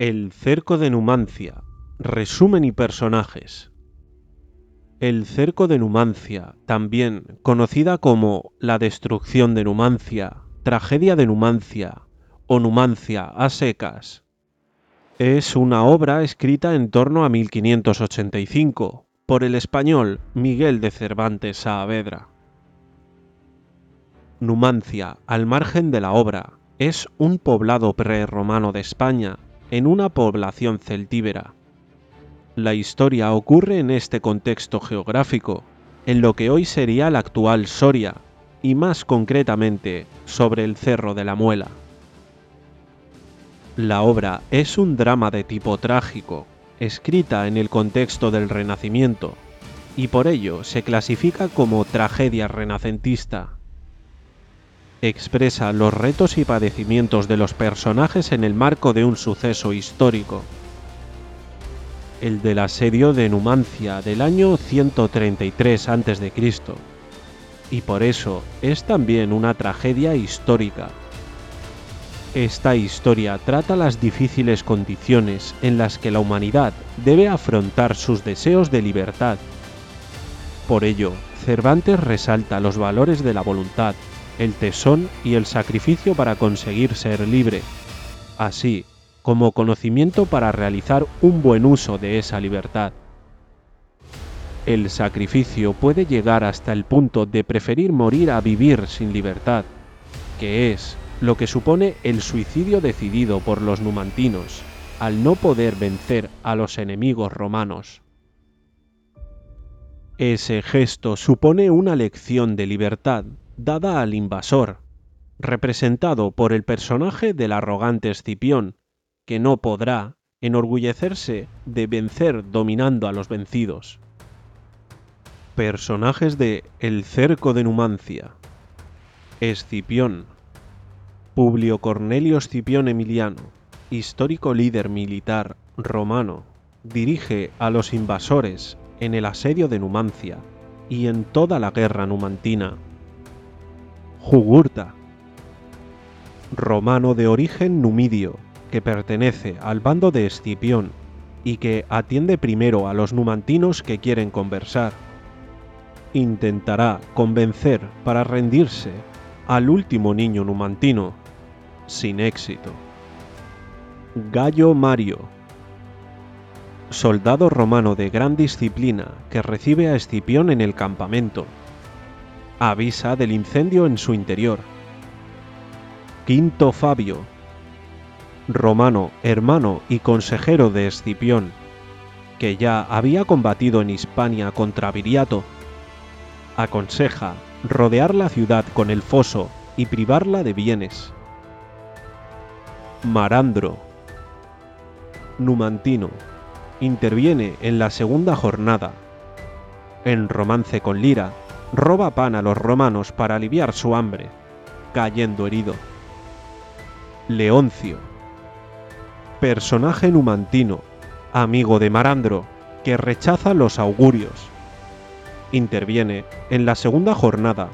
El cerco de Numancia. Resumen y personajes. El cerco de Numancia, también conocida como la destrucción de Numancia, tragedia de Numancia o Numancia a secas, es una obra escrita en torno a 1585 por el español Miguel de Cervantes Saavedra. Numancia, al margen de la obra, es un poblado prerromano de España en una población celtíbera. La historia ocurre en este contexto geográfico, en lo que hoy sería la actual Soria, y más concretamente sobre el Cerro de la Muela. La obra es un drama de tipo trágico, escrita en el contexto del Renacimiento, y por ello se clasifica como tragedia renacentista expresa los retos y padecimientos de los personajes en el marco de un suceso histórico. El del asedio de Numancia del año 133 a.C. Y por eso es también una tragedia histórica. Esta historia trata las difíciles condiciones en las que la humanidad debe afrontar sus deseos de libertad. Por ello, Cervantes resalta los valores de la voluntad, el tesón y el sacrificio para conseguir ser libre, así como conocimiento para realizar un buen uso de esa libertad. El sacrificio puede llegar hasta el punto de preferir morir a vivir sin libertad, que es lo que supone el suicidio decidido por los numantinos al no poder vencer a los enemigos romanos. Ese gesto supone una lección de libertad dada al invasor, representado por el personaje del arrogante Escipión, que no podrá enorgullecerse de vencer dominando a los vencidos. Personajes de El cerco de Numancia. Escipión. Publio Cornelio Escipión Emiliano, histórico líder militar romano, dirige a los invasores en el asedio de Numancia y en toda la guerra numantina Jugurta, romano de origen numidio, que pertenece al bando de Escipión y que atiende primero a los numantinos que quieren conversar. Intentará convencer para rendirse al último niño numantino, sin éxito. Gallo Mario, soldado romano de gran disciplina que recibe a Escipión en el campamento avisa del incendio en su interior. Quinto Fabio, romano, hermano y consejero de Escipión, que ya había combatido en Hispania contra Viriato, aconseja rodear la ciudad con el foso y privarla de bienes. Marandro, numantino, interviene en la segunda jornada. En romance con Lira, roba pan a los romanos para aliviar su hambre, cayendo herido. Leoncio, personaje numantino, amigo de Marandro, que rechaza los augurios. Interviene en la segunda jornada.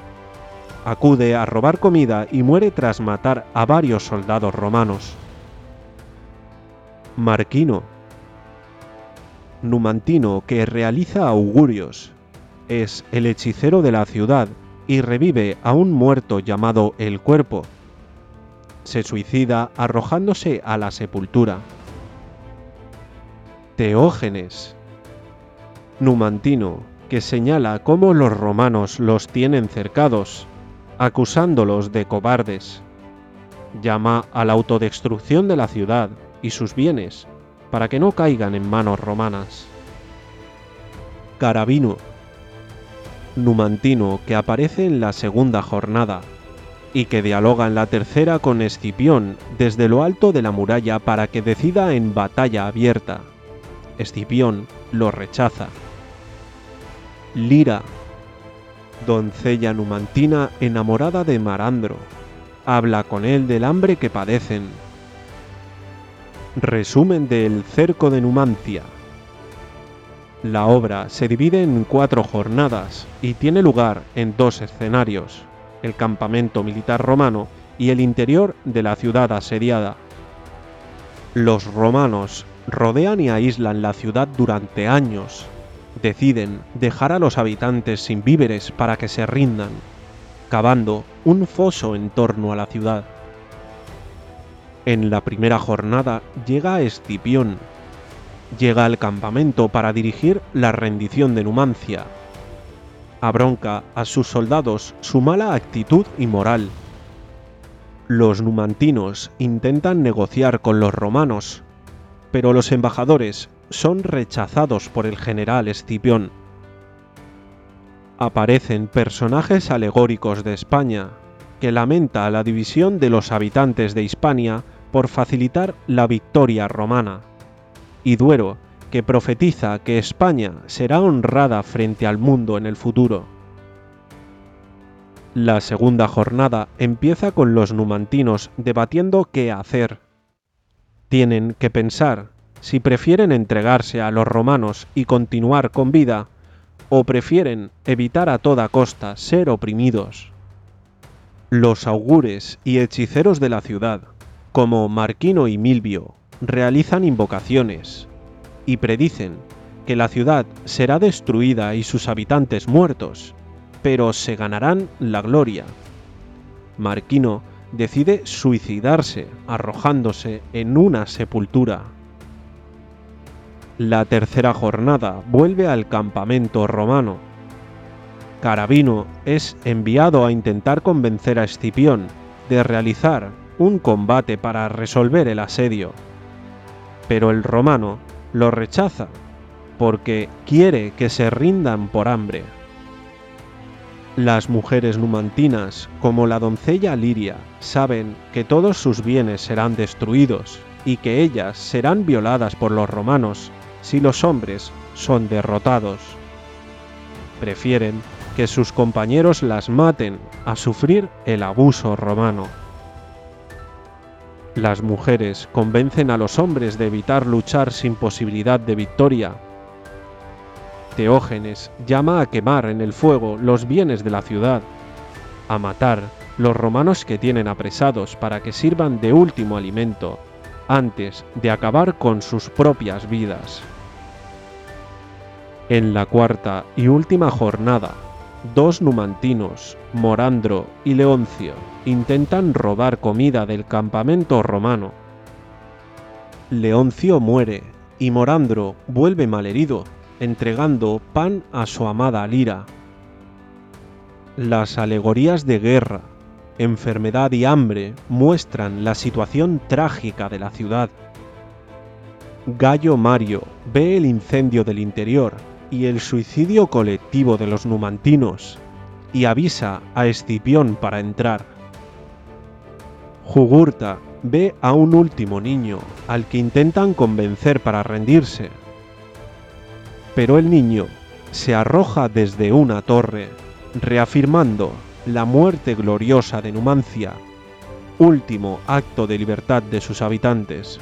Acude a robar comida y muere tras matar a varios soldados romanos. Marquino, numantino que realiza augurios es el hechicero de la ciudad y revive a un muerto llamado el cuerpo. Se suicida arrojándose a la sepultura. Teógenes. Numantino, que señala cómo los romanos los tienen cercados, acusándolos de cobardes. Llama a la autodestrucción de la ciudad y sus bienes para que no caigan en manos romanas. Carabino numantino que aparece en la segunda jornada y que dialoga en la tercera con Escipión desde lo alto de la muralla para que decida en batalla abierta. Escipión lo rechaza. Lira, doncella numantina enamorada de Marandro, habla con él del hambre que padecen. Resumen del cerco de Numancia. La obra se divide en cuatro jornadas y tiene lugar en dos escenarios, el campamento militar romano y el interior de la ciudad asediada. Los romanos rodean y aíslan la ciudad durante años. Deciden dejar a los habitantes sin víveres para que se rindan, cavando un foso en torno a la ciudad. En la primera jornada llega Escipión. Llega al campamento para dirigir la rendición de Numancia. Abronca a sus soldados su mala actitud y moral. Los numantinos intentan negociar con los romanos, pero los embajadores son rechazados por el general Escipión. Aparecen personajes alegóricos de España, que lamenta la división de los habitantes de Hispania por facilitar la victoria romana, y Duero, que profetiza que España será honrada frente al mundo en el futuro. La segunda jornada empieza con los numantinos debatiendo qué hacer. Tienen que pensar si prefieren entregarse a los romanos y continuar con vida, o prefieren evitar a toda costa ser oprimidos. Los augures y hechiceros de la ciudad, como Marquino y Milvio, realizan invocaciones y predicen que la ciudad será destruida y sus habitantes muertos, pero se ganarán la gloria. Marquino decide suicidarse arrojándose en una sepultura. La tercera jornada vuelve al campamento romano. Carabino es enviado a intentar convencer a Escipión de realizar un combate para resolver el asedio. Pero el romano lo rechaza porque quiere que se rindan por hambre. Las mujeres numantinas, como la doncella Liria, saben que todos sus bienes serán destruidos y que ellas serán violadas por los romanos si los hombres son derrotados. Prefieren que sus compañeros las maten a sufrir el abuso romano. Las mujeres convencen a los hombres de evitar luchar sin posibilidad de victoria. Teógenes llama a quemar en el fuego los bienes de la ciudad, a matar los romanos que tienen apresados para que sirvan de último alimento, antes de acabar con sus propias vidas. En la cuarta y última jornada, dos numantinos, Morandro y Leoncio, intentan robar comida del campamento romano. Leoncio muere y Morandro vuelve malherido, entregando pan a su amada Lira. Las alegorías de guerra, enfermedad y hambre muestran la situación trágica de la ciudad. Gallo Mario ve el incendio del interior y el suicidio colectivo de los numantinos, y avisa a Escipión para entrar. Jugurta ve a un último niño al que intentan convencer para rendirse. Pero el niño se arroja desde una torre, reafirmando la muerte gloriosa de Numancia, último acto de libertad de sus habitantes.